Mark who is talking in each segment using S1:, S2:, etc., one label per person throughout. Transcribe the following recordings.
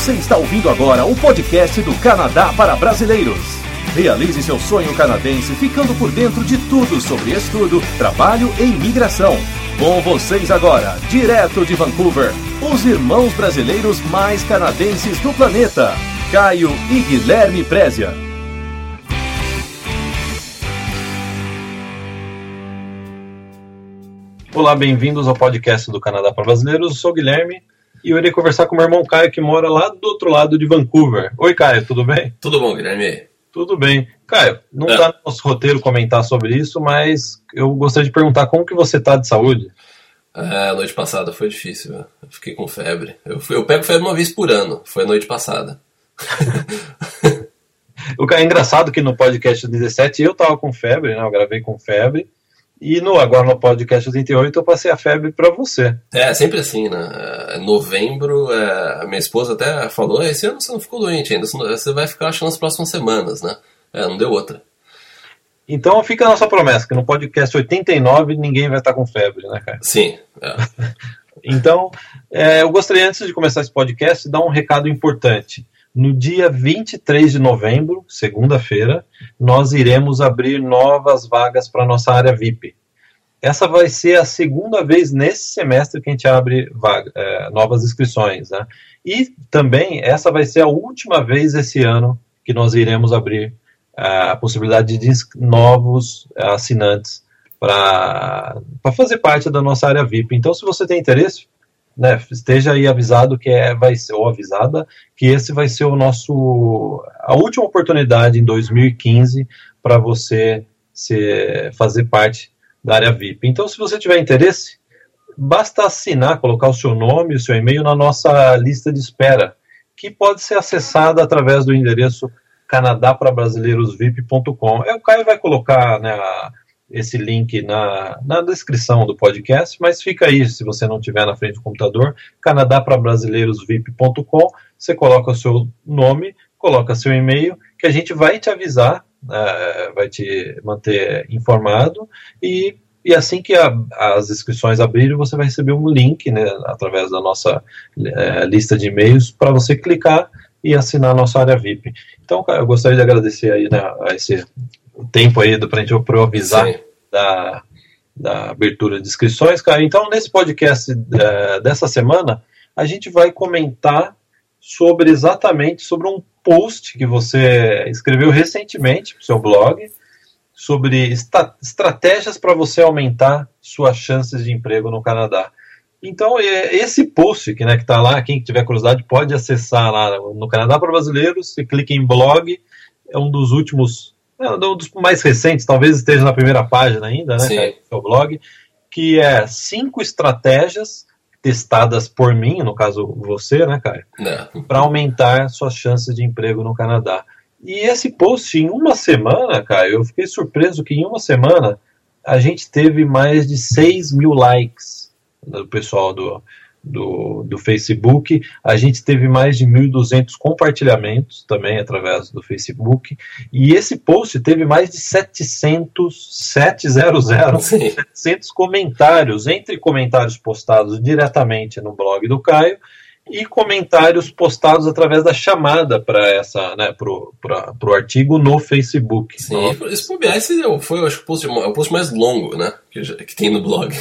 S1: Você está ouvindo agora o podcast do Canadá para Brasileiros. Realize seu sonho canadense ficando por dentro de tudo sobre estudo, trabalho e imigração. Com vocês agora, direto de Vancouver, os irmãos brasileiros mais canadenses do planeta, Caio e Guilherme Prézia.
S2: Olá, bem-vindos ao podcast do Canadá para Brasileiros. Eu sou Guilherme e eu irei conversar com meu irmão Caio, que mora lá do outro lado de Vancouver. Oi, Caio, tudo bem?
S3: Tudo bom, Guilherme?
S2: Tudo bem. Caio, não está é. no nosso roteiro comentar sobre isso, mas eu gostaria de perguntar como que você está de saúde?
S3: É, a noite passada foi difícil, eu fiquei com febre. Eu, eu pego febre uma vez por ano, foi a noite passada.
S2: o que é engraçado que no podcast 17 eu tava com febre, né? Eu gravei com febre. E no, agora no podcast 88 eu passei a febre para você.
S3: É, sempre assim, né? É, novembro, é, a minha esposa até falou: esse ano você não ficou doente ainda, você vai ficar acho nas próximas semanas, né? É, não deu outra.
S2: Então fica a nossa promessa, que no podcast 89 ninguém vai estar com febre, né, cara?
S3: Sim. É.
S2: então, é, eu gostaria, antes de começar esse podcast, dar um recado importante. No dia 23 de novembro, segunda-feira, nós iremos abrir novas vagas para nossa área VIP. Essa vai ser a segunda vez nesse semestre que a gente abre vaga, é, novas inscrições. Né? E também essa vai ser a última vez esse ano que nós iremos abrir é, a possibilidade de novos assinantes para fazer parte da nossa área VIP. Então, se você tem interesse, né, esteja aí avisado que é, vai ser, ou avisada, que esse vai ser o nosso, a última oportunidade em 2015 para você se, fazer parte da área VIP. Então, se você tiver interesse, basta assinar, colocar o seu nome, o seu e-mail na nossa lista de espera, que pode ser acessada através do endereço canadaprabrasileirosvip.com. É, o Caio vai colocar né, a, esse link na, na descrição do podcast, mas fica aí, se você não tiver na frente do computador, canadaprabrasileirosvip.com, você coloca o seu nome, coloca seu e-mail, que a gente vai te avisar, uh, vai te manter informado, e, e assim que a, as inscrições abrirem, você vai receber um link, né, através da nossa uh, lista de e-mails, para você clicar e assinar a nossa área VIP. Então, eu gostaria de agradecer aí né, a esse tempo aí para a gente avisar da, da abertura de inscrições, cara. Então, nesse podcast é, dessa semana, a gente vai comentar sobre exatamente sobre um post que você escreveu recentemente para o seu blog sobre estratégias para você aumentar suas chances de emprego no Canadá. Então, é, esse post que né, está lá, quem tiver curiosidade pode acessar lá no Canadá para Brasileiros, você clica em blog, é um dos últimos é, um dos mais recentes, talvez esteja na primeira página ainda, né, Sim. seu blog, que é cinco estratégias testadas por mim, no caso você, né, Caio, para aumentar suas chances de emprego no Canadá. E esse post, em uma semana, Caio, eu fiquei surpreso que em uma semana a gente teve mais de 6 mil likes do pessoal do, do, do Facebook. A gente teve mais de 1.200 compartilhamentos também através do Facebook. E esse post teve mais de 700, 700, 700 comentários, entre comentários postados diretamente no blog do Caio e comentários postados através da chamada para essa, né, pro, pra, pro artigo no Facebook.
S3: Sim, no... esse, esse foi, acho, o post, o post mais longo, né, que, que tem no blog.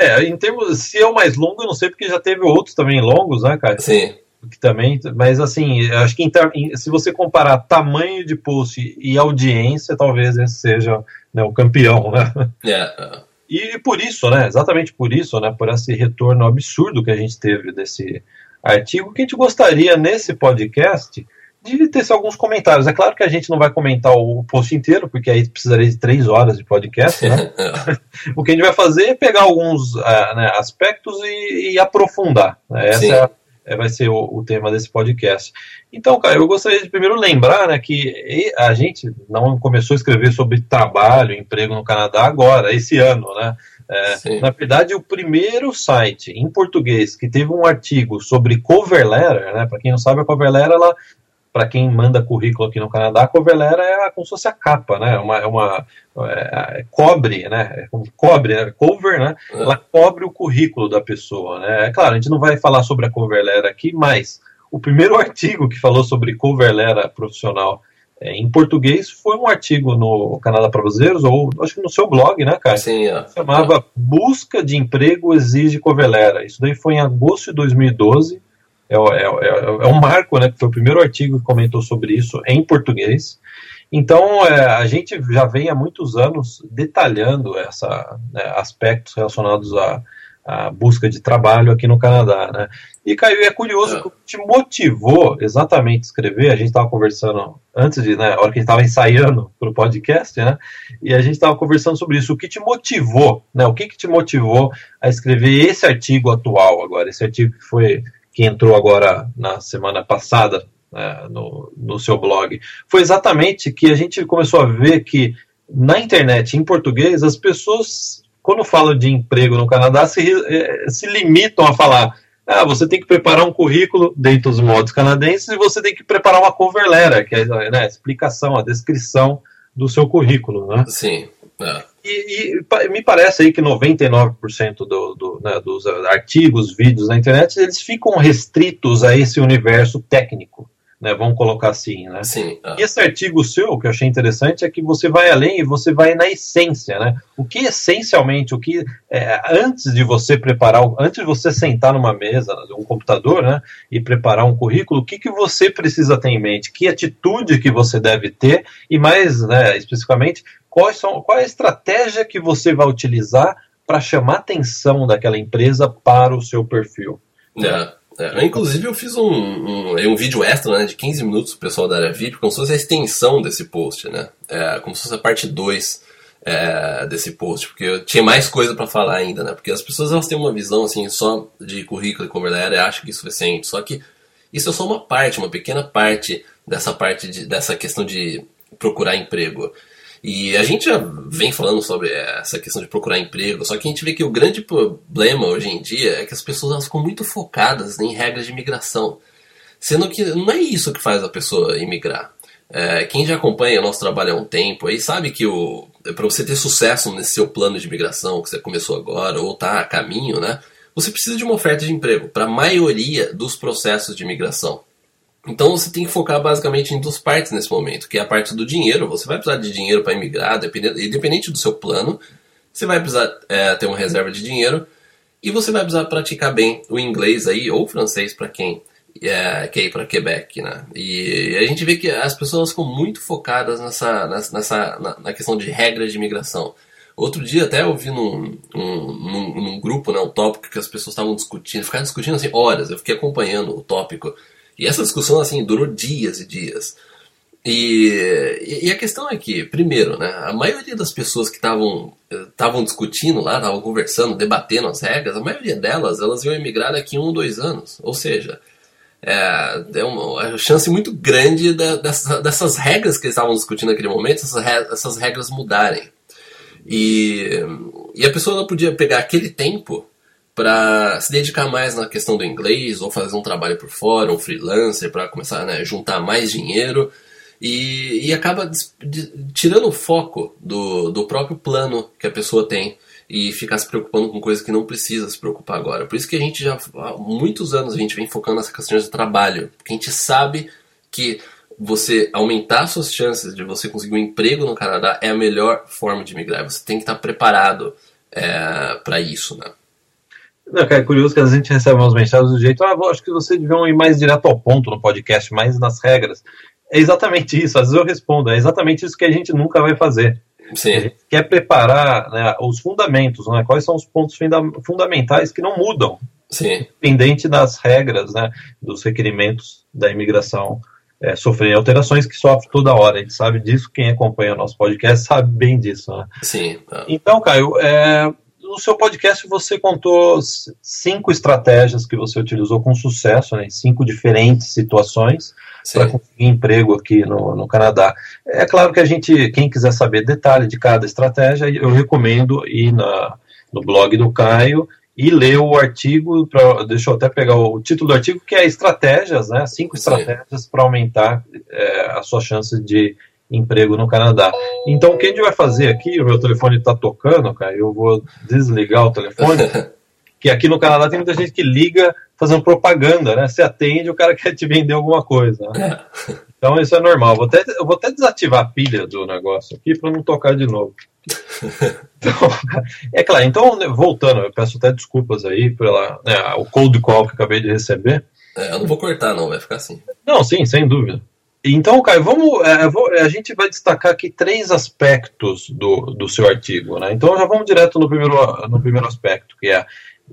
S2: É, em termos, se é o mais longo, eu não sei porque já teve outros também longos, né, cara?
S3: Sim.
S2: Que também, mas assim, acho que em, se você comparar tamanho de post e audiência, talvez esse seja né, o campeão, né?
S3: É.
S2: E por isso, né, exatamente por isso, né, por esse retorno absurdo que a gente teve desse artigo, que a gente gostaria nesse podcast de ter alguns comentários. É claro que a gente não vai comentar o post inteiro, porque aí precisaria de três horas de podcast, né? o que a gente vai fazer é pegar alguns uh, né, aspectos e, e aprofundar. Né? Essa é, é, vai ser o, o, tema desse podcast. Então, cara, eu gostaria de primeiro lembrar né, que a gente não começou a escrever sobre trabalho, emprego no Canadá agora, esse ano, né? É, na verdade, o primeiro site em português que teve um artigo sobre cover letter, né? Para quem não sabe, a cover letter ela para quem manda currículo aqui no Canadá, a cover letter é como se fosse a capa, né? É uma, é uma é, é, cobre, né? É cobre, é cover, né? É. Ela cobre o currículo da pessoa, né? É claro, a gente não vai falar sobre a cover letter aqui, mas o primeiro artigo que falou sobre coverlera profissional é, em português foi um artigo no Canadá para Brasileiros, ou acho que no seu blog, né, cara?
S3: Sim, é.
S2: Chamava Busca de Emprego Exige Coverlera. Isso daí foi em agosto de 2012. É, é, é, é um marco, né? Que foi o primeiro artigo que comentou sobre isso em português. Então, é, a gente já vem há muitos anos detalhando essa, né, aspectos relacionados a, a busca de trabalho aqui no Canadá, né? E Caio, é curioso é. o que te motivou exatamente a escrever. A gente estava conversando antes de, né, a hora que a gente estava ensaiando para o podcast, né? E a gente estava conversando sobre isso. O que te motivou, né? O que, que te motivou a escrever esse artigo atual agora, esse artigo que foi que entrou agora na semana passada né, no, no seu blog? Foi exatamente que a gente começou a ver que na internet, em português, as pessoas quando falam de emprego no Canadá, se, eh, se limitam a falar ah, você tem que preparar um currículo dentro dos modos canadenses e você tem que preparar uma cover letter, que é né, a explicação, a descrição do seu currículo, né?
S3: Sim. É.
S2: E, e, me parece aí que 99% do, do, né, dos artigos, vídeos na internet, eles ficam restritos a esse universo técnico né? Vamos colocar assim, né?
S3: Sim. Ah.
S2: E esse artigo seu, que eu achei interessante, é que você vai além e você vai na essência, né? O que essencialmente, o que é, antes de você preparar, antes de você sentar numa mesa, um computador, né? E preparar um currículo, o que, que você precisa ter em mente? Que atitude que você deve ter? E mais, né, especificamente, qual é a estratégia que você vai utilizar para chamar atenção daquela empresa para o seu perfil?
S3: É. É, inclusive eu fiz um, um, um, vídeo extra né, de 15 minutos pro pessoal da área VIP, como se fosse a extensão desse post, né? É, como se fosse a parte 2 é, desse post, porque eu tinha mais coisa para falar ainda, né? Porque as pessoas elas têm uma visão assim só de currículo e converter e acham que isso é suficiente, só que isso é só uma parte, uma pequena parte dessa parte de, dessa questão de procurar emprego. E a gente já vem falando sobre essa questão de procurar emprego, só que a gente vê que o grande problema hoje em dia é que as pessoas elas ficam muito focadas em regras de imigração. Sendo que não é isso que faz a pessoa imigrar. É, quem já acompanha o nosso trabalho há um tempo aí sabe que para você ter sucesso nesse seu plano de imigração que você começou agora ou está a caminho, né, você precisa de uma oferta de emprego para a maioria dos processos de imigração. Então você tem que focar basicamente em duas partes nesse momento, que é a parte do dinheiro. Você vai precisar de dinheiro para emigrar, independente do seu plano. Você vai precisar é, ter uma reserva de dinheiro e você vai precisar praticar bem o inglês aí ou francês para quem é, quer ir para Quebec, né? E a gente vê que as pessoas ficam muito focadas nessa, nessa na, na questão de regras de imigração. Outro dia até eu vi num, num, num, num grupo, né, um tópico que as pessoas estavam discutindo, ficaram discutindo assim horas. Eu fiquei acompanhando o tópico e essa discussão, assim, durou dias e dias. E, e a questão é que, primeiro, né, a maioria das pessoas que estavam estavam discutindo lá, estavam conversando, debatendo as regras, a maioria delas, elas iam emigrar daqui um, dois anos. Ou seja, é, é uma chance muito grande da, dessa, dessas regras que eles estavam discutindo naquele momento, essas, essas regras mudarem. E, e a pessoa podia pegar aquele tempo para se dedicar mais na questão do inglês ou fazer um trabalho por fora, um freelancer para começar a né, juntar mais dinheiro e, e acaba tirando o foco do, do próprio plano que a pessoa tem e ficar se preocupando com coisas que não precisa se preocupar agora. Por isso que a gente já há muitos anos a gente vem focando nessa questão de trabalho, porque a gente sabe que você aumentar suas chances de você conseguir um emprego no Canadá é a melhor forma de migrar. Você tem que estar preparado é, para isso, né?
S2: Não, cara, é curioso que a gente recebe umas mensagens do jeito, ah, acho que vocês deviam ir mais direto ao ponto no podcast, mais nas regras. É exatamente isso, às vezes eu respondo, é exatamente isso que a gente nunca vai fazer.
S3: Sim. A
S2: gente quer preparar né, os fundamentos, né, quais são os pontos fundamentais que não mudam,
S3: Sim.
S2: independente das regras, né, dos requerimentos da imigração é, sofrer alterações que sofre toda hora. A gente sabe disso, quem acompanha o nosso podcast sabe bem disso. Né?
S3: Sim.
S2: Então, Caio, é, no seu podcast você contou cinco estratégias que você utilizou com sucesso, né, em cinco diferentes situações para conseguir emprego aqui no, no Canadá. É claro que a gente, quem quiser saber detalhe de cada estratégia, eu recomendo ir na, no blog do Caio e ler o artigo, pra, deixa eu até pegar o título do artigo, que é estratégias, né, cinco estratégias para aumentar é, a sua chance de emprego no Canadá. Então, o que a gente vai fazer aqui, o meu telefone está tocando, cara, eu vou desligar o telefone, que aqui no Canadá tem muita gente que liga fazendo propaganda, né? Você atende, o cara quer te vender alguma coisa. Né? Então isso é normal. Vou até, eu vou até desativar a pilha do negócio aqui para não tocar de novo. Então, é claro, então, voltando, eu peço até desculpas aí pela né, o cold call que acabei de receber.
S3: É, eu não vou cortar, não, vai ficar assim.
S2: Não, sim, sem dúvida. Então, Caio, vamos, é, a gente vai destacar aqui três aspectos do, do seu artigo. Né? Então, já vamos direto no primeiro, no primeiro aspecto, que é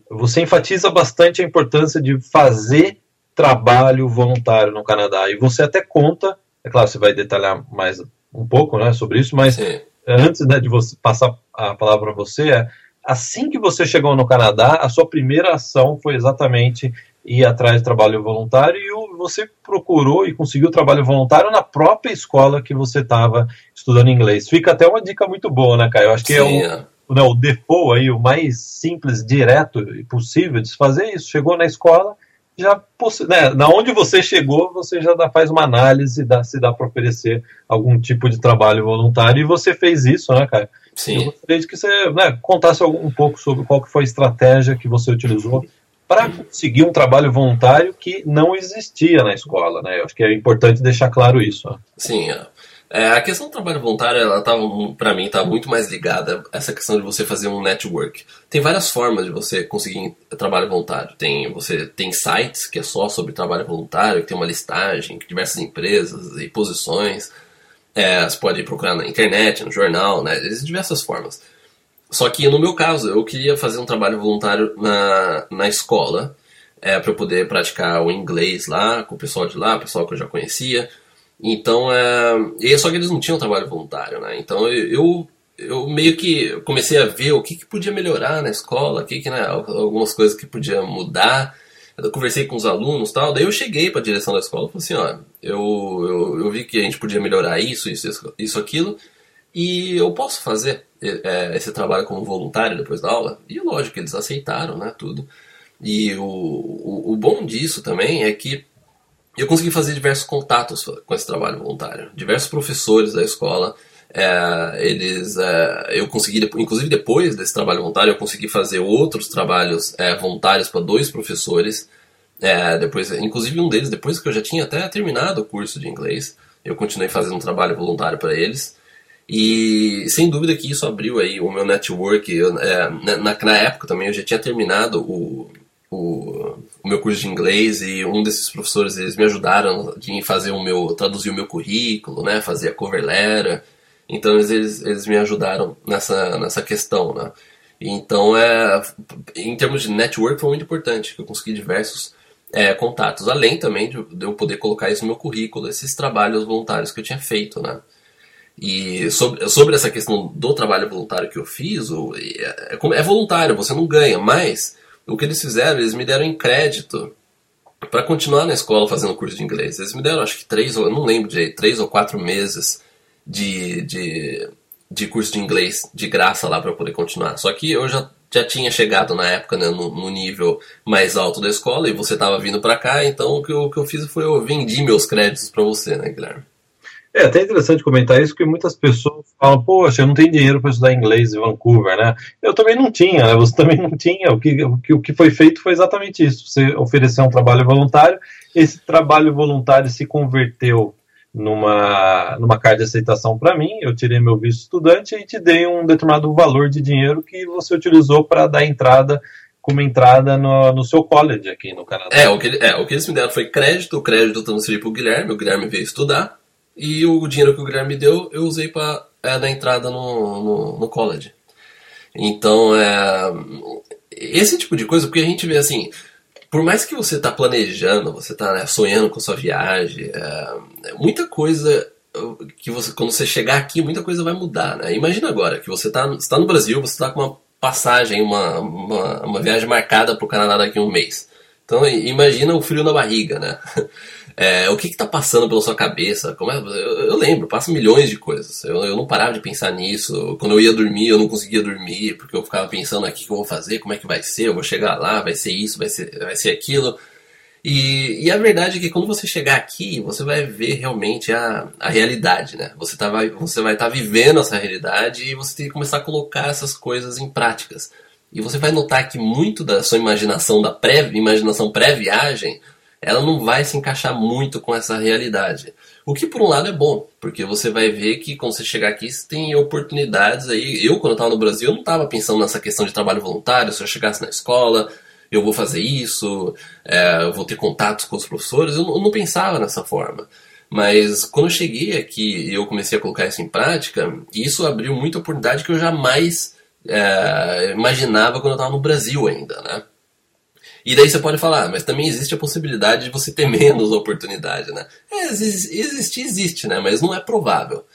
S2: você enfatiza bastante a importância de fazer trabalho voluntário no Canadá. E você até conta, é claro, você vai detalhar mais um pouco né, sobre isso, mas Sim antes né, de você passar a palavra para você, é, assim que você chegou no Canadá, a sua primeira ação foi exatamente ir atrás de trabalho voluntário e você procurou e conseguiu trabalho voluntário na própria escola que você estava estudando inglês. Fica até uma dica muito boa, né, Caio? Eu acho que é Sim, é o, Né, o default aí, o mais simples, direto e possível de se fazer isso. Chegou na escola, já né, na onde você chegou, você já dá, faz uma análise dá, se dá para oferecer algum tipo de trabalho voluntário e você fez isso, né, cara?
S3: Sim.
S2: Eu gostaria de que você né, contasse um pouco sobre qual que foi a estratégia que você utilizou para conseguir um trabalho voluntário que não existia na escola, né? Eu acho que é importante deixar claro isso. Né?
S3: Sim, é. É, a questão do trabalho voluntário, ela tá, para mim, tá muito mais ligada a essa questão de você fazer um network. Tem várias formas de você conseguir trabalho voluntário. Tem você tem sites que é só sobre trabalho voluntário, que tem uma listagem, diversas empresas e posições. É, você pode procurar na internet, no jornal, né? Existem diversas formas. Só que no meu caso, eu queria fazer um trabalho voluntário na, na escola, é, para eu poder praticar o inglês lá, com o pessoal de lá, o pessoal que eu já conhecia então, é, e só que eles não tinham trabalho voluntário, né? Então eu, eu meio que comecei a ver o que, que podia melhorar na escola, o que, que né, algumas coisas que podia mudar. Eu conversei com os alunos tal, daí eu cheguei para a direção da escola e falei assim, ó, eu, eu, eu vi que a gente podia melhorar isso, isso, isso, aquilo, e eu posso fazer é, esse trabalho como voluntário depois da aula? E lógico eles aceitaram, né, tudo. E o, o, o bom disso também é que eu consegui fazer diversos contatos com esse trabalho voluntário. Diversos professores da escola, é, eles, é, eu consegui, inclusive depois desse trabalho voluntário, eu consegui fazer outros trabalhos é, voluntários para dois professores. É, depois, inclusive um deles, depois que eu já tinha até terminado o curso de inglês, eu continuei fazendo um trabalho voluntário para eles. E sem dúvida que isso abriu aí o meu network. Eu, é, na, na época também eu já tinha terminado o, o, o, meu curso de inglês e um desses professores eles me ajudaram em fazer o meu traduzir o meu currículo, né, fazer a cover letter. Então eles, eles, me ajudaram nessa nessa questão, né? Então é em termos de network foi muito importante que eu consegui diversos é, contatos, além também de, de eu poder colocar isso no meu currículo, esses trabalhos voluntários que eu tinha feito, né? E sobre, sobre essa questão do trabalho voluntário que eu fiz, o, é, é, voluntário, você não ganha, mas o que eles fizeram, eles me deram em crédito para continuar na escola fazendo curso de inglês. Eles me deram, acho que três, eu não lembro direito, três ou quatro meses de, de, de curso de inglês de graça lá para poder continuar. Só que eu já, já tinha chegado na época né, no, no, nível mais alto da escola e você estava vindo para cá, então o que, eu, o que eu fiz foi eu vendi meus créditos para você, né, Guilherme?
S2: É até interessante comentar isso, porque muitas pessoas falam, poxa, eu não tenho dinheiro para estudar inglês em Vancouver, né? Eu também não tinha, né? Você também não tinha. O que, o que, o que foi feito foi exatamente isso. Você ofereceu um trabalho voluntário, esse trabalho voluntário se converteu numa, numa carta de aceitação para mim, eu tirei meu visto estudante e te dei um determinado valor de dinheiro que você utilizou para dar entrada como entrada no, no seu college aqui no Canadá.
S3: É o, que, é, o que eles me deram foi crédito, o crédito eu transferi para o Guilherme, o Guilherme veio estudar, e o dinheiro que o Guilherme me deu, eu usei para é, dar entrada no, no, no college. Então, é, esse tipo de coisa, porque a gente vê assim, por mais que você está planejando, você está né, sonhando com sua viagem, é, muita coisa que você, quando você chegar aqui, muita coisa vai mudar, né? Imagina agora que você está tá no Brasil, você está com uma passagem, uma, uma, uma viagem marcada para o Canadá daqui a um mês. Então imagina o frio na barriga, né? É, o que está passando pela sua cabeça? Como é, eu, eu, lembro, passa milhões de coisas. Eu, eu, não parava de pensar nisso. Quando eu ia dormir, eu não conseguia dormir, porque eu ficava pensando aqui o que eu vou fazer, como é que vai ser, eu vou chegar lá, vai ser isso, vai ser, vai ser aquilo. E, e a verdade é que quando você chegar aqui, você vai ver realmente a, a realidade, né? Você, tá, vai, você vai estar tá vivendo essa realidade e você tem que começar a colocar essas coisas em práticas. E você vai notar que muito da sua imaginação, da pré-imaginação pré-viagem, ela não vai se encaixar muito com essa realidade. O que por um lado é bom, porque você vai ver que quando você chegar aqui você tem oportunidades aí. Eu, quando estava no Brasil, eu não estava pensando nessa questão de trabalho voluntário, se eu chegasse na escola, eu vou fazer isso, é, eu vou ter contatos com os professores, eu não, eu não pensava nessa forma. Mas quando eu cheguei aqui e eu comecei a colocar isso em prática, isso abriu muita oportunidade que eu jamais é, imaginava quando eu estava no Brasil ainda, né? E daí você pode falar, mas também existe a possibilidade de você ter menos oportunidade, né? É, existe, existe, né? Mas não é provável.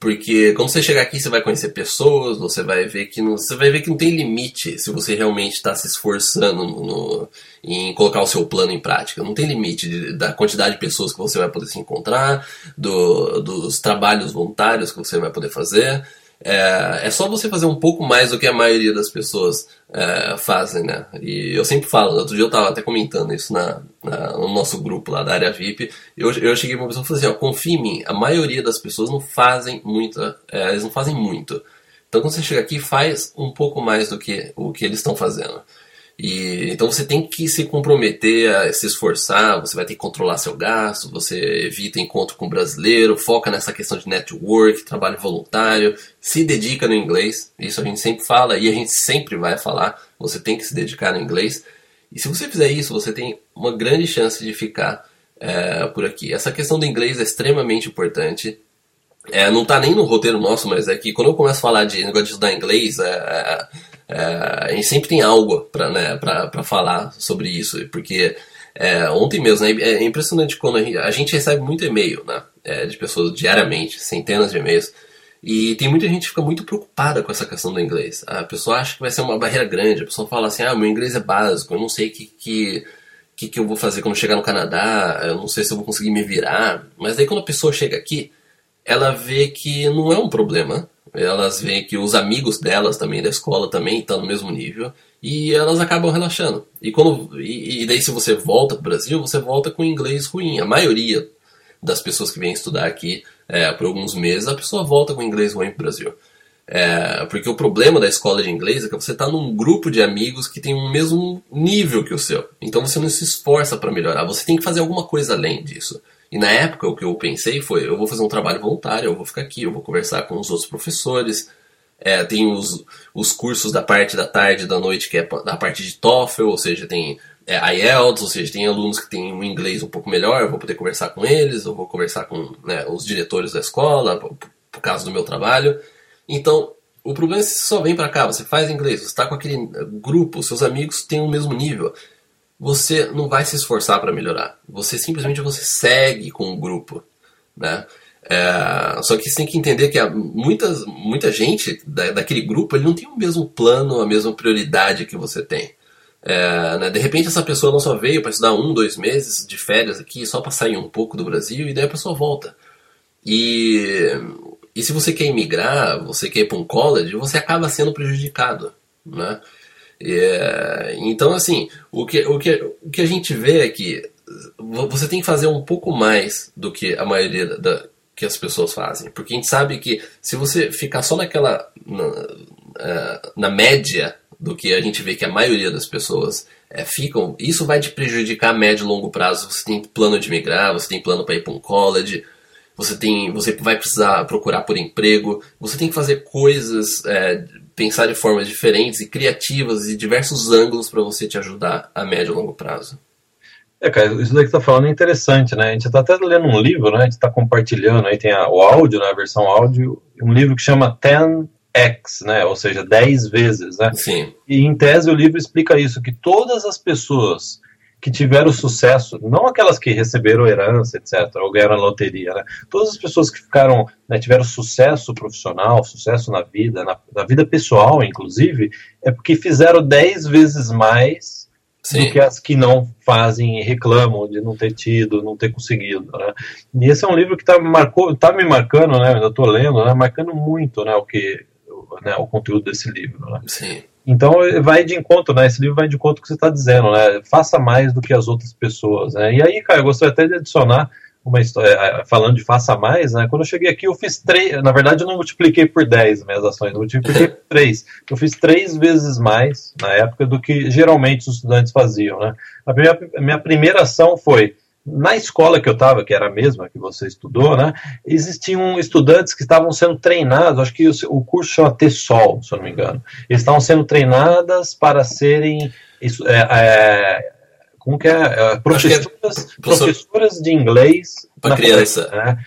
S3: Porque quando você chegar aqui, você vai conhecer pessoas, você vai ver que não, você vai ver que não tem limite se você realmente está se esforçando no, no, em colocar o seu plano em prática. Não tem limite de, da quantidade de pessoas que você vai poder se encontrar, do, dos trabalhos voluntários que você vai poder fazer. É, é só você fazer um pouco mais do que a maioria das pessoas é, fazem, né? E eu sempre falo, outro dia eu estava até comentando isso na, na, no nosso grupo lá da área VIP. Eu, eu cheguei pra uma pessoa e falei assim: ó, confia em mim, a maioria das pessoas não fazem muito, é, eles não fazem muito. Então quando você chega aqui, faz um pouco mais do que o que eles estão fazendo. E, então você tem que se comprometer a se esforçar, você vai ter que controlar seu gasto, você evita encontro com brasileiro, foca nessa questão de network, trabalho voluntário, se dedica no inglês, isso a gente sempre fala e a gente sempre vai falar, você tem que se dedicar no inglês. E se você fizer isso, você tem uma grande chance de ficar é, por aqui. Essa questão do inglês é extremamente importante. É, não está nem no roteiro nosso, mas é que quando eu começo a falar de negócio de estudar inglês, é, é é, a gente sempre tem algo para né, falar sobre isso, porque é, ontem mesmo, né, é impressionante quando a gente, a gente recebe muito e-mail né, é, de pessoas diariamente, centenas de e-mails, e tem muita gente que fica muito preocupada com essa questão do inglês. A pessoa acha que vai ser uma barreira grande, a pessoa fala assim, ah, meu inglês é básico, eu não sei que, que, que, que eu vou fazer quando chegar no Canadá, eu não sei se eu vou conseguir me virar, mas daí quando a pessoa chega aqui, ela vê que não é um problema, elas veem que os amigos delas também da escola também estão no mesmo nível e elas acabam relaxando. E quando e, e daí se você volta para o Brasil, você volta com inglês ruim. A maioria das pessoas que vêm estudar aqui é, por alguns meses, a pessoa volta com inglês ruim para o Brasil. É, porque o problema da escola de inglês é que você está num grupo de amigos que tem o mesmo nível que o seu. Então você não se esforça para melhorar, você tem que fazer alguma coisa além disso. E na época o que eu pensei foi, eu vou fazer um trabalho voluntário, eu vou ficar aqui, eu vou conversar com os outros professores. É, tem os, os cursos da parte da tarde e da noite, que é da parte de TOEFL, ou seja, tem é, IELTS, ou seja, tem alunos que têm um inglês um pouco melhor, eu vou poder conversar com eles, eu vou conversar com né, os diretores da escola, por, causa do meu trabalho. Então, o problema é que você só vem para cá, você faz inglês, você está com aquele grupo, seus amigos têm o mesmo nível você não vai se esforçar para melhorar. Você simplesmente você segue com o grupo, né? É, só que você tem que entender que muitas, muita gente da, daquele grupo ele não tem o mesmo plano, a mesma prioridade que você tem. É, né? De repente essa pessoa não só veio para estudar um, dois meses de férias aqui só para sair um pouco do Brasil e daí a pessoa volta. E, e se você quer emigrar, você quer ir para um college, você acaba sendo prejudicado, né? É, então, assim, o que, o, que, o que a gente vê é que você tem que fazer um pouco mais do que a maioria da, que as pessoas fazem. Porque a gente sabe que se você ficar só naquela. na, é, na média do que a gente vê que a maioria das pessoas é, ficam, isso vai te prejudicar a médio e longo prazo. Você tem plano de migrar, você tem plano para ir para um college, você tem, você vai precisar procurar por emprego, você tem que fazer coisas é, pensar de formas diferentes e criativas e diversos ângulos para você te ajudar a médio e longo prazo.
S2: É, cara, isso daí que você tá falando é interessante, né? A gente está até lendo um livro, né? A gente está compartilhando, aí tem a, o áudio, né? a versão áudio, um livro que chama 10x, né? Ou seja, 10 vezes, né?
S3: Sim.
S2: E em tese o livro explica isso, que todas as pessoas que tiveram sucesso, não aquelas que receberam herança, etc., ou ganharam loteria, né? Todas as pessoas que ficaram, né, tiveram sucesso profissional, sucesso na vida, na, na, vida pessoal, inclusive, é porque fizeram dez vezes mais Sim. do que as que não fazem e reclamam de não ter tido, não ter conseguido, né? E esse é um livro que está marcou, tá me marcando, né? Eu estou lendo, né? Marcando muito, né? O que, né? O conteúdo desse livro, né?
S3: Sim.
S2: Então vai de encontro, né? Esse livro vai de encontro com o que você está dizendo, né? Faça mais do que as outras pessoas, né? E aí, cara, eu gostaria até de adicionar uma história, é, falando de faça mais, né? Quando eu cheguei aqui, eu fiz três. Na verdade, eu não multipliquei por 10 minhas ações, eu multipliquei por 3. Eu fiz três vezes mais na época do que geralmente os estudantes faziam, né? A minha, minha primeira ação foi. Na escola que eu estava, que era a mesma que você estudou, né, existiam estudantes que estavam sendo treinados, acho que o, o curso chama T-Sol, se eu não me engano. Eles estavam sendo treinadas para serem é, é, como que é? é professoras, é professoras de inglês
S3: para criança.
S2: Né?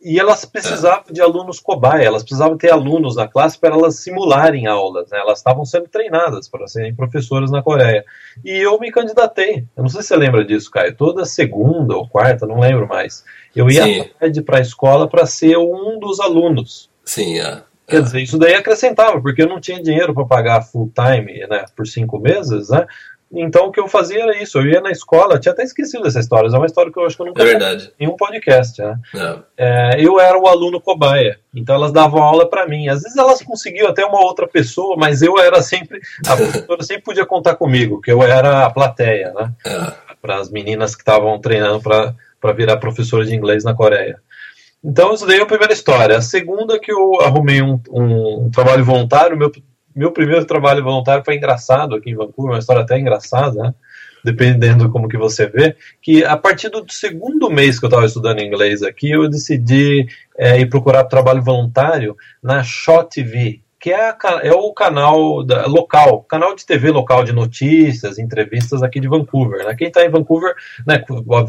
S2: E elas precisavam é. de alunos cobaia, elas precisavam ter alunos na classe para elas simularem aulas, né? elas estavam sendo treinadas para serem professoras na Coreia. E eu me candidatei, eu não sei se você lembra disso, Caio, toda segunda ou quarta, não lembro mais. Eu ia para a escola para ser um dos alunos.
S3: Sim, é.
S2: Quer dizer, isso daí acrescentava, porque eu não tinha dinheiro para pagar full time né, por cinco meses, né? Então o que eu fazia era isso, eu ia na escola, tinha até esquecido dessa história, é uma história que eu acho que eu nunca
S3: é
S2: em um podcast. Né? É. É, eu era o aluno cobaia, então elas davam aula para mim. Às vezes elas conseguiam até uma outra pessoa, mas eu era sempre, a professora sempre podia contar comigo, que eu era a plateia, né? É. Para as meninas que estavam treinando para virar professora de inglês na Coreia. Então, isso daí é a primeira história. A segunda que eu arrumei um, um, um trabalho voluntário, meu meu primeiro trabalho voluntário foi engraçado aqui em Vancouver, uma história até engraçada, né? dependendo como que você vê, que a partir do segundo mês que eu estava estudando inglês aqui, eu decidi é, ir procurar trabalho voluntário na Shaw TV, que é, a, é o canal da, local, canal de TV local de notícias, entrevistas aqui de Vancouver. Né? Quem está em Vancouver né,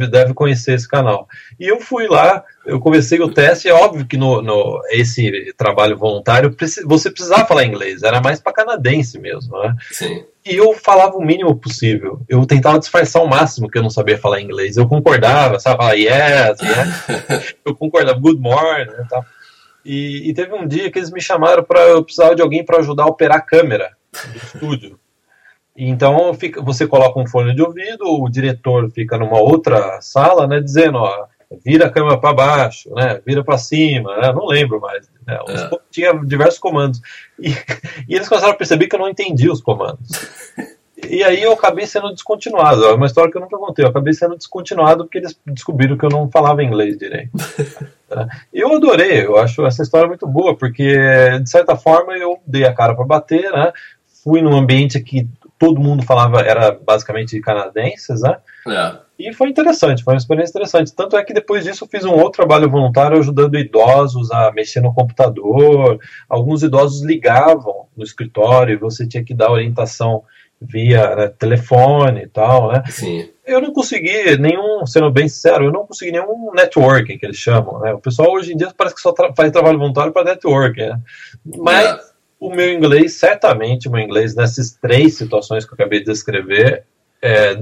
S2: deve conhecer esse canal. E eu fui lá, eu comecei o teste, é óbvio que no, no esse trabalho voluntário você precisava falar inglês, era mais para canadense mesmo. Né?
S3: Sim.
S2: E eu falava o mínimo possível. Eu tentava disfarçar o máximo que eu não sabia falar inglês. Eu concordava, sabe? Falar yes, né? eu concordava, good morning, né? E, e, teve um dia que eles me chamaram para eu precisava de alguém para ajudar a operar a câmera do estúdio. então fica, você coloca um fone de ouvido, o diretor fica numa outra sala, né, dizendo, ó, vira a câmera para baixo, né, vira para cima, né, não lembro mais. Né, é. Tinha diversos comandos. E, e eles começaram a perceber que eu não entendia os comandos. E aí eu acabei sendo descontinuado. É uma história que eu nunca contei. Eu acabei sendo descontinuado porque eles descobriram que eu não falava inglês direito. eu adorei, eu acho essa história muito boa, porque de certa forma eu dei a cara para bater, né? Fui num ambiente que todo mundo falava, era basicamente canadenses, né?
S3: É.
S2: E foi interessante, foi uma experiência interessante. Tanto é que depois disso eu fiz um outro trabalho voluntário ajudando idosos a mexer no computador. Alguns idosos ligavam no escritório e você tinha que dar orientação via né, telefone e tal, né?
S3: Sim.
S2: Eu não consegui nenhum, sendo bem sincero, eu não consegui nenhum networking que eles chamam, né? O pessoal hoje em dia parece que só tra faz trabalho voluntário para networking, né? Mas é. o meu inglês, certamente, o meu inglês nessas três situações que eu acabei de descrever, é,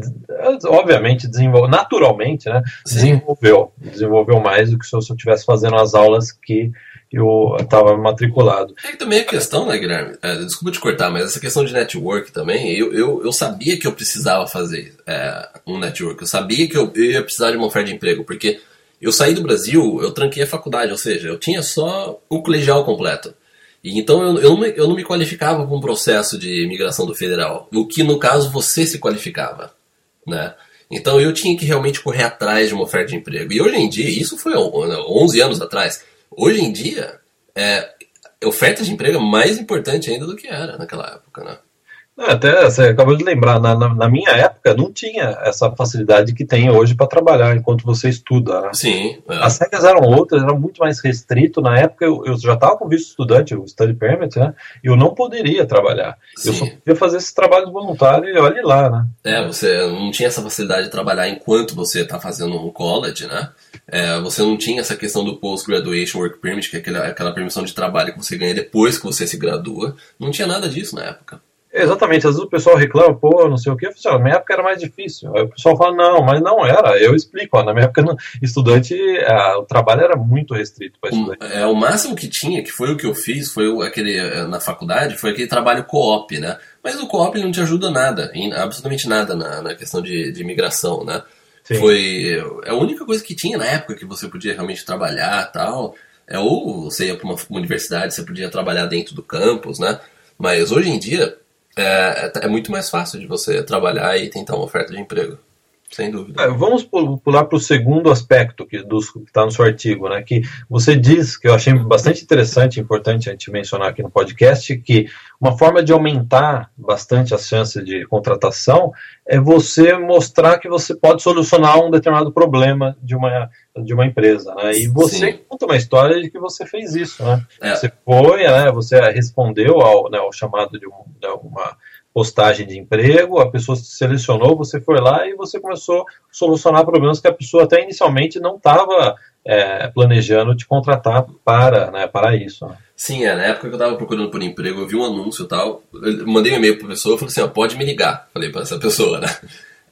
S2: obviamente desenvolveu, naturalmente, né? Desenvolveu, desenvolveu mais do que se eu estivesse fazendo as aulas que eu estava matriculado.
S3: É que também a questão, né, Guilherme? É, desculpa te cortar, mas essa questão de network também, eu, eu, eu sabia que eu precisava fazer é, um network, eu sabia que eu, eu ia precisar de uma oferta de emprego, porque eu saí do Brasil, eu tranquei a faculdade, ou seja, eu tinha só o colegial completo. E então eu, eu, não, eu não me qualificava para um processo de imigração do federal, o que no caso você se qualificava, né? Então eu tinha que realmente correr atrás de uma oferta de emprego. E hoje em dia, isso foi 11 anos atrás, Hoje em dia, é, oferta de emprego é mais importante ainda do que era naquela época, né?
S2: Até você acabou de lembrar, na, na, na, minha época não tinha essa facilidade que tem hoje para trabalhar enquanto você estuda. Né?
S3: Sim.
S2: É. As regras eram outras, era muito mais restrito. Na época eu, eu já estava com visto estudante, o study permit, né? E eu não poderia trabalhar. Sim. Eu só podia fazer esse trabalho voluntário e olhe lá, né?
S3: É, você não tinha essa facilidade de trabalhar enquanto você está fazendo um college, né? É, você não tinha essa questão do Post-Graduation Work Permit, que é aquela, aquela permissão de trabalho que você ganha depois que você se gradua. Não tinha nada disso na época.
S2: Exatamente, às vezes o pessoal reclama, pô, não sei o que, eu falo, na minha época era mais difícil. Aí o pessoal fala, não, mas não era, eu explico, ó, na minha época estudante, a, o trabalho era muito restrito para estudante.
S3: é, o máximo que tinha, que foi o que eu fiz, foi aquele, eh, na faculdade, foi aquele trabalho co-op, né? Mas o co-op não te ajuda nada, em, absolutamente nada na, na questão de, de imigração, né? Sim. Foi é a única coisa que tinha na época que você podia realmente trabalhar tal. É, ou você ia para uma, uma universidade, você podia trabalhar dentro do campus, né? Mas hoje em dia é, é, é, muito mais fácil de você trabalhar e tentar uma oferta de emprego. sem dúvida.
S2: É, vamos pular para o segundo aspecto que está no seu artigo, né? Que você diz, que eu achei bastante interessante e importante a gente mencionar aqui no podcast, que uma forma de aumentar bastante as chances de contratação é você mostrar que você pode solucionar um determinado problema de uma, de uma empresa, né? E você Sim. conta uma história de que você fez isso, né? É. Você foi, né? Você respondeu ao, né, ao chamado de, um, de uma postagem de emprego, a pessoa se selecionou, você foi lá e você começou a solucionar problemas que a pessoa até inicialmente não estava é, planejando te contratar para, né, para isso. Né?
S3: Sim, é, na época que eu estava procurando por emprego, eu vi um anúncio e tal, eu mandei um e-mail para a pessoa, falei assim, ó, pode me ligar, falei para essa pessoa, né?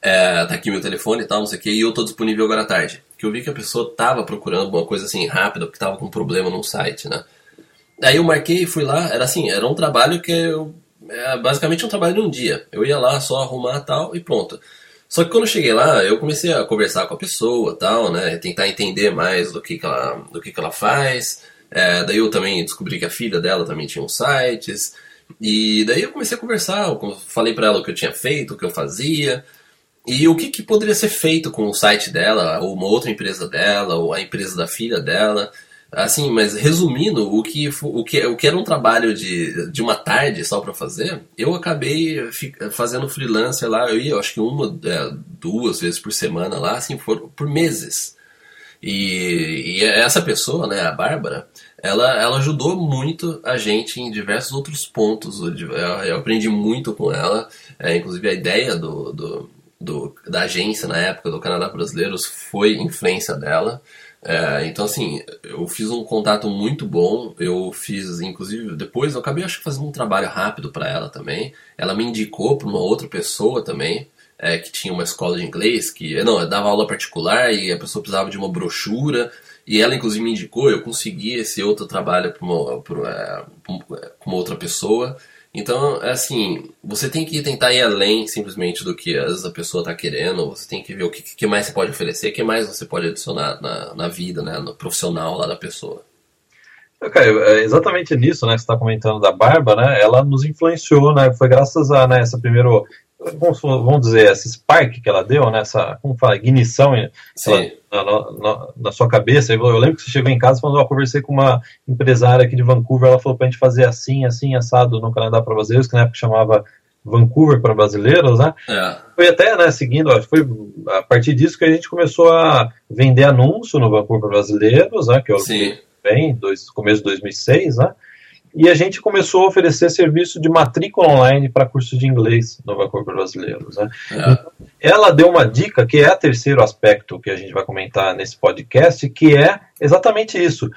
S3: É, tá aqui meu telefone e tal, não sei o que, e eu tô disponível agora à tarde. Que eu vi que a pessoa tava procurando uma coisa assim rápida, porque tava com um problema num site, né? Aí eu marquei, fui lá, era assim, era um trabalho que eu é basicamente um trabalho de um dia. Eu ia lá só arrumar tal e pronto. Só que quando eu cheguei lá, eu comecei a conversar com a pessoa, tal, né, tentar entender mais do que, que ela, do que, que ela faz. É, daí eu também descobri que a filha dela também tinha uns sites. E daí eu comecei a conversar, eu falei para ela o que eu tinha feito, o que eu fazia. E o que, que poderia ser feito com o site dela, ou uma outra empresa dela, ou a empresa da filha dela. Assim, mas resumindo, o que, o que, o que era um trabalho de, de uma tarde só para fazer, eu acabei fazendo freelancer lá, eu ia, acho que uma, é, duas vezes por semana lá, assim, por, por meses. E, e essa pessoa, né, a Bárbara, ela, ela ajudou muito a gente em diversos outros pontos. Eu aprendi muito com ela, é, inclusive a ideia do, do, do, da agência na época do Canadá Brasileiros foi influência dela. É, então, assim, eu fiz um contato muito bom. Eu fiz, inclusive, depois eu acabei acho que fazendo um trabalho rápido para ela também. Ela me indicou para uma outra pessoa também, é, que tinha uma escola de inglês, que não, dava aula particular e a pessoa precisava de uma brochura. E ela, inclusive, me indicou. Eu consegui esse outro trabalho para uma, é, uma outra pessoa. Então, é assim, você tem que tentar ir além simplesmente do que às vezes a pessoa está querendo, você tem que ver o que, que mais você pode oferecer, o que mais você pode adicionar na, na vida, né, no profissional lá da pessoa.
S2: Cara, é exatamente nisso, né, que você está comentando da Barba, né, ela nos influenciou, né, foi graças a né, essa primeiro vamos, vamos dizer, esse spark que ela deu, né, essa, como fala, ignição ela, na, na, na, sua cabeça. Eu, eu, lembro que você chegou em casa falando, eu conversei com uma empresária aqui de Vancouver, ela falou pra gente fazer assim, assim, assado no Canadá para brasileiros, que na época chamava Vancouver para brasileiros, né? É. Foi até, né, seguindo, foi a partir disso que a gente começou a vender anúncio no Vancouver para brasileiros, né, que eu Sim. bem, dois, começo de 2006, né? E a gente começou a oferecer serviço de matrícula online para cursos de inglês no Vancouver Brasileiros. Né? É. Ela deu uma dica, que é o terceiro aspecto que a gente vai comentar nesse podcast, que é exatamente isso: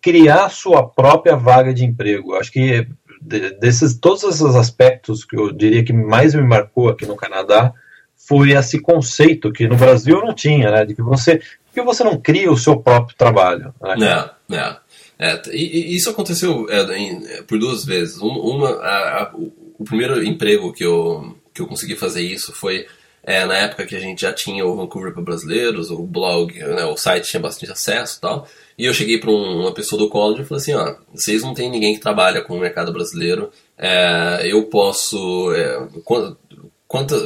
S2: criar sua própria vaga de emprego. Acho que desses todos esses aspectos que eu diria que mais me marcou aqui no Canadá foi esse conceito que no Brasil não tinha, né? De que você, que você não cria o seu próprio trabalho.
S3: Né? Não, não. É, e, e, isso aconteceu é, em, é, por duas vezes. Uma, a, a, o primeiro emprego que eu, que eu consegui fazer isso foi é, na época que a gente já tinha o Vancouver para brasileiros, o blog, né, o site tinha bastante acesso e tal. E eu cheguei para um, uma pessoa do college e falei assim: ó, vocês não tem ninguém que trabalha com o mercado brasileiro, é, eu posso. É, quanto,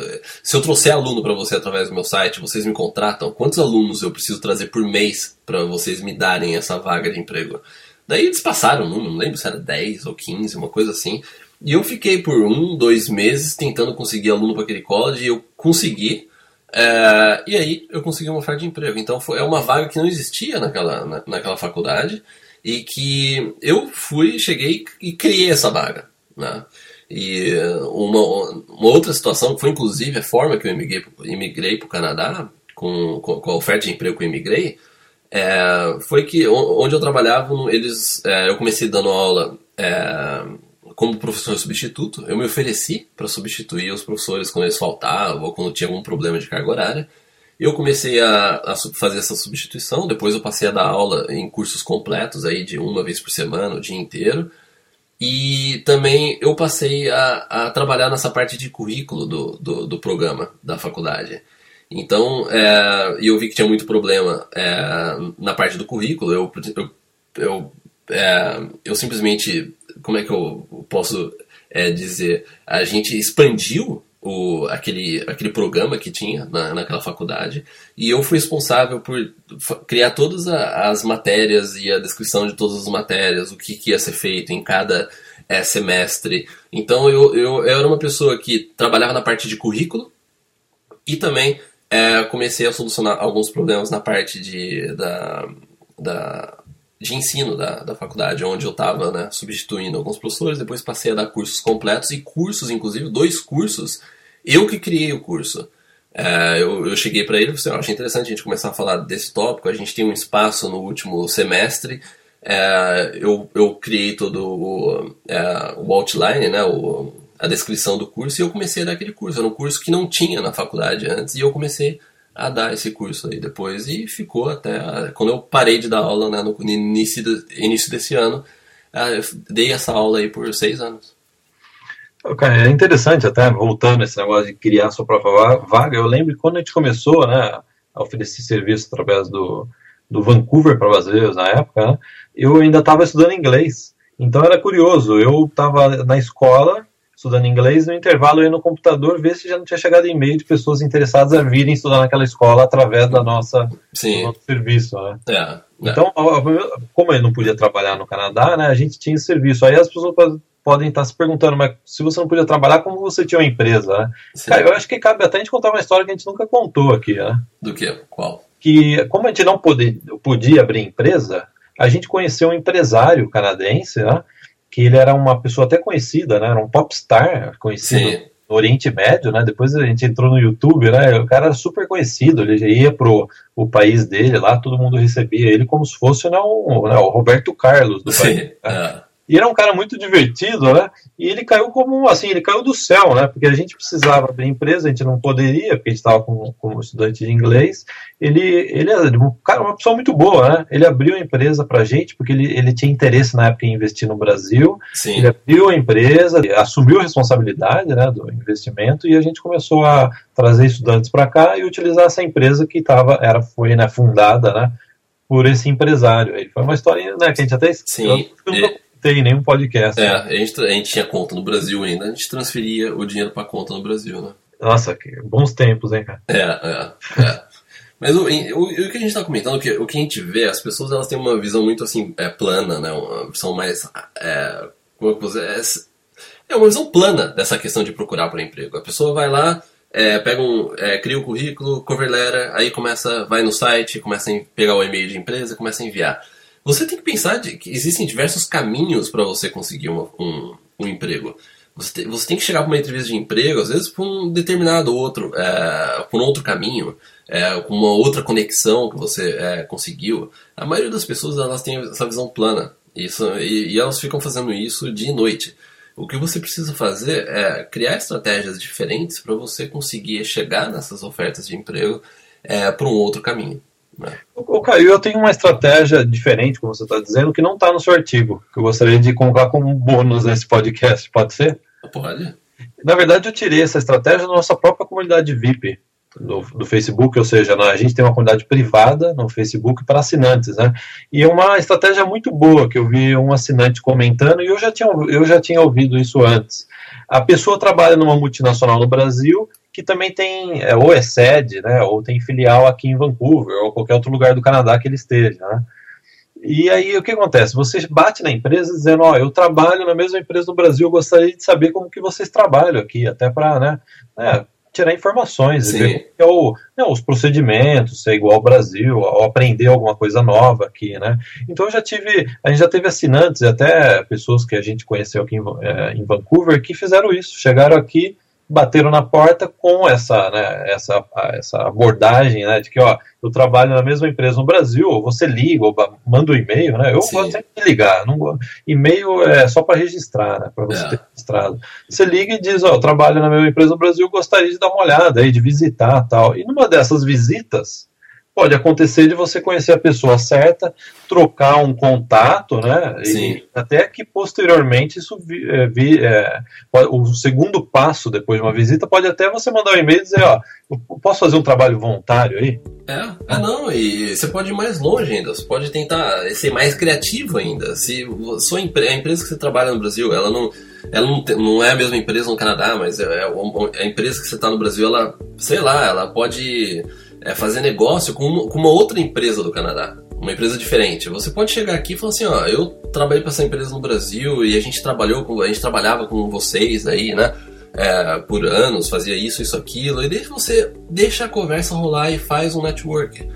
S3: se eu trouxer aluno para você através do meu site, vocês me contratam? Quantos alunos eu preciso trazer por mês para vocês me darem essa vaga de emprego? Daí eles passaram o não lembro se era 10 ou 15, uma coisa assim. E eu fiquei por um, dois meses tentando conseguir aluno para aquele college e eu consegui. É, e aí eu consegui uma oferta de emprego. Então foi, é uma vaga que não existia naquela, na, naquela faculdade e que eu fui, cheguei e criei essa vaga. Né? E uma, uma outra situação, que foi inclusive a forma que eu imigrei para o Canadá, com, com, a oferta de emprego que eu imigrei, é, foi que onde eu trabalhava, eles, é, eu comecei dando aula é, como professor substituto. Eu me ofereci para substituir os professores quando eles faltavam ou quando tinha algum problema de carga horária. Eu comecei a, a, fazer essa substituição, depois eu passei a dar aula em cursos completos aí de uma vez por semana, o dia inteiro. E também eu passei a, a trabalhar nessa parte de currículo do, do, do programa da faculdade. Então, é, eu vi que tinha muito problema é, na parte do currículo. Eu, eu, eu, é, eu simplesmente, como é que eu posso é, dizer? A gente expandiu o, aquele, aquele programa que tinha na, naquela faculdade e eu fui responsável por criar todas as matérias e a descrição de todas as matérias, o que, que ia ser feito em cada é, semestre. Então eu, eu, eu era uma pessoa que trabalhava na parte de currículo e também é, comecei a solucionar alguns problemas na parte de, da, da, de ensino da, da faculdade, onde eu estava né, substituindo alguns professores, depois passei a dar cursos completos e cursos, inclusive dois cursos, eu que criei o curso. É, eu, eu, cheguei para ele e falei assim, achei interessante a gente começar a falar desse tópico, a gente tem um espaço no último semestre, é, eu, eu criei todo o, é, o outline, né, o, a descrição do curso, e eu comecei a dar aquele curso. Era um curso que não tinha na faculdade antes, e eu comecei a dar esse curso aí depois. E ficou até. Quando eu parei de dar aula né, no início, início desse ano, dei essa aula aí por seis anos.
S2: É interessante até, voltando esse negócio de criar sua própria vaga, eu lembro quando a gente começou né, a oferecer serviço através do, do Vancouver para brasileiros na época, né, eu ainda estava estudando inglês. Então era curioso, eu estava na escola estudando inglês, no intervalo eu ia no computador ver se já não tinha chegado e-mail de pessoas interessadas a virem estudar naquela escola através da nossa,
S3: Sim.
S2: do nosso serviço. Né?
S3: É, é.
S2: Então, como eu não podia trabalhar no Canadá, né, a gente tinha esse serviço. Aí as pessoas podem estar se perguntando, mas se você não podia trabalhar, como você tinha uma empresa? Né? Cara, eu acho que cabe até a gente contar uma história que a gente nunca contou aqui. Né?
S3: Do que? Qual?
S2: Que como a gente não podia, podia abrir empresa, a gente conheceu um empresário canadense, né? Que ele era uma pessoa até conhecida, né? Era um popstar conhecido Sim. no Oriente Médio, né? Depois a gente entrou no YouTube, né? O cara era super conhecido, ele ia pro o país dele lá, todo mundo recebia ele como se fosse né, o, né, o Roberto Carlos do Sim. país. Né? É. E era um cara muito divertido, né? E ele caiu como, assim, ele caiu do céu, né? Porque a gente precisava abrir empresa, a gente não poderia, porque a gente estava como, como estudante de inglês. Ele, ele é um cara, uma pessoa muito boa, né? Ele abriu a empresa pra gente, porque ele, ele tinha interesse na época em investir no Brasil.
S3: Sim.
S2: Ele abriu a empresa, assumiu a responsabilidade, né, do investimento, e a gente começou a trazer estudantes para cá e utilizar essa empresa que tava, era, foi né, fundada, né? Por esse empresário. Aí foi uma história né, que a gente até
S3: Sim.
S2: Eu, tem nenhum podcast.
S3: É, a gente, a gente tinha conta no Brasil ainda, a gente transferia o dinheiro para conta no Brasil, né?
S2: Nossa, que bons tempos, hein, cara?
S3: É, é, é. Mas o, o, o, que a gente está comentando, o que, o que a gente vê, as pessoas elas têm uma visão muito assim, é, plana, né? Uma visão mais. É, como é que você. É, é uma visão plana dessa questão de procurar por emprego. A pessoa vai lá, é, pega um, é, cria o um currículo, cover letter, aí começa, vai no site, começa a pegar o e-mail de empresa, começa a enviar. Você tem que pensar de, que existem diversos caminhos para você conseguir uma, um, um emprego. Você, te, você tem que chegar para uma entrevista de emprego, às vezes por um determinado outro, é, por um outro caminho, é, com uma outra conexão que você é, conseguiu. A maioria das pessoas elas têm essa visão plana isso, e, e elas ficam fazendo isso dia e noite. O que você precisa fazer é criar estratégias diferentes para você conseguir chegar nessas ofertas de emprego é, por um outro caminho.
S2: O Caio, eu tenho uma estratégia diferente, como você está dizendo, que não está no seu artigo, que eu gostaria de colocar como bônus nesse podcast, pode ser?
S3: Pode.
S2: Na verdade, eu tirei essa estratégia da nossa própria comunidade VIP do, do Facebook, ou seja, a gente tem uma comunidade privada no Facebook para assinantes, né? E é uma estratégia muito boa que eu vi um assinante comentando e eu já tinha, eu já tinha ouvido isso antes. A pessoa trabalha numa multinacional no Brasil que também tem, é, ou é sede, né, ou tem filial aqui em Vancouver, ou qualquer outro lugar do Canadá que ele esteja, né? E aí o que acontece? Você bate na empresa dizendo, ó, oh, eu trabalho na mesma empresa do Brasil, eu gostaria de saber como que vocês trabalham aqui, até para, né, né, tirar informações, ver é o, né, os procedimentos, ser igual ao Brasil, ou aprender alguma coisa nova aqui, né? Então eu já tive, a gente já teve assinantes, até pessoas que a gente conheceu aqui em, é, em Vancouver, que fizeram isso, chegaram aqui bateram na porta com essa, né, essa, essa abordagem, né, de que, ó, eu trabalho na mesma empresa no Brasil, ou você liga, ou manda um e-mail, né, eu Sim. gosto sempre de ligar, não, e-mail é só para registrar, né, para você é. ter registrado. Você liga e diz, ó, eu trabalho na mesma empresa no Brasil, gostaria de dar uma olhada aí, de visitar tal, e numa dessas visitas, pode acontecer de você conhecer a pessoa certa, trocar um contato, né?
S3: Sim.
S2: até que posteriormente isso vi, é, vi, é, o segundo passo depois de uma visita pode até você mandar um e-mail e dizer, ó, eu posso fazer um trabalho voluntário aí?
S3: É, é não, e você pode ir mais longe ainda, você pode tentar ser mais criativo ainda. Se sua a empresa que você trabalha no Brasil, ela não ela não, não é a mesma empresa no Canadá, mas é, é a empresa que você está no Brasil, ela, sei lá, ela pode é, fazer negócio com uma, com uma outra empresa do Canadá uma empresa diferente. Você pode chegar aqui e falar assim, ó, eu trabalhei para essa empresa no Brasil e a gente trabalhou com, a gente trabalhava com vocês aí, né? É, por anos, fazia isso, isso, aquilo, e deixa você deixa a conversa rolar e faz um network,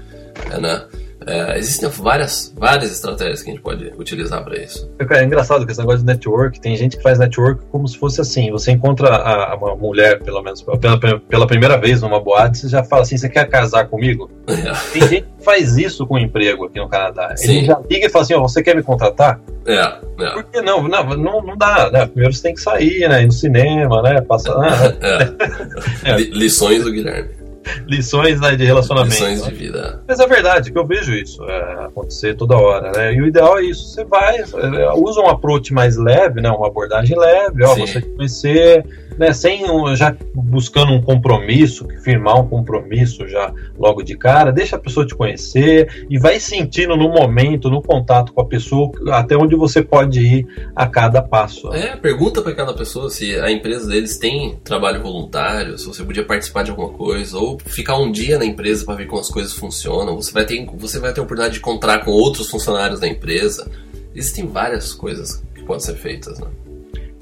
S3: né? É, existem várias, várias estratégias que a gente pode utilizar para isso.
S2: É engraçado que esse negócio de network, tem gente que faz network como se fosse assim: você encontra a, uma mulher, pelo menos pela, pela primeira vez numa boate, você já fala assim: você quer casar comigo? É. Tem gente que faz isso com emprego aqui no Canadá. Sim. Ele já liga e fala assim: oh, você quer me contratar?
S3: É, é.
S2: Por que não? Não, não, não dá, né? Primeiro você tem que sair, né? Ir no cinema, né? Passar.
S3: é. é. Lições do Guilherme.
S2: lições né, de relacionamento.
S3: Lições de vida.
S2: Mas é verdade que eu vejo isso é, acontecer toda hora, né? E o ideal é isso. Você vai, é, usa um approach mais leve, né? Uma abordagem leve, ó, Sim. você conhecer né, sem já buscando um compromisso, firmar um compromisso já logo de cara, deixa a pessoa te conhecer e vai sentindo no momento, no contato com a pessoa, até onde você pode ir a cada passo.
S3: É, pergunta para cada pessoa se a empresa deles tem trabalho voluntário, se você podia participar de alguma coisa, ou ficar um dia na empresa para ver como as coisas funcionam. Você vai ter, você vai ter a oportunidade de encontrar com outros funcionários da empresa. Existem várias coisas que podem ser feitas, né?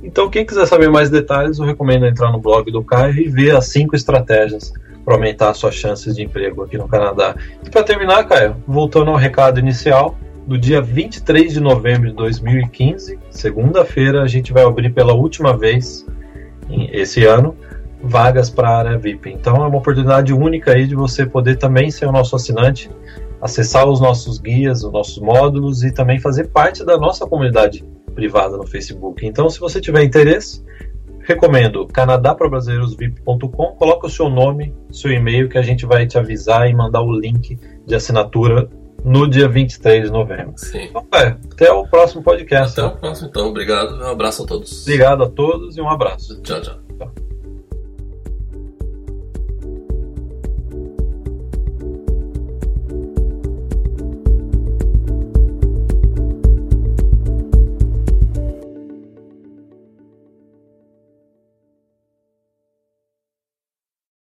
S2: Então, quem quiser saber mais detalhes, eu recomendo entrar no blog do Caio e ver as cinco estratégias para aumentar suas chances de emprego aqui no Canadá. E para terminar, Caio, voltando ao recado inicial, no dia 23 de novembro de 2015, segunda-feira, a gente vai abrir pela última vez esse ano vagas para a área VIP. Então é uma oportunidade única aí de você poder também ser o nosso assinante, acessar os nossos guias, os nossos módulos e também fazer parte da nossa comunidade privada no Facebook. Então, se você tiver interesse, recomendo canadaprobrasileirosvip.com, coloca o seu nome, seu e-mail que a gente vai te avisar e mandar o link de assinatura no dia 23 de novembro.
S3: Sim.
S2: Então, é, até o próximo podcast.
S3: Até o próximo, então. Obrigado. Um abraço a todos.
S2: Obrigado a todos e um abraço.
S3: Tchau, tchau.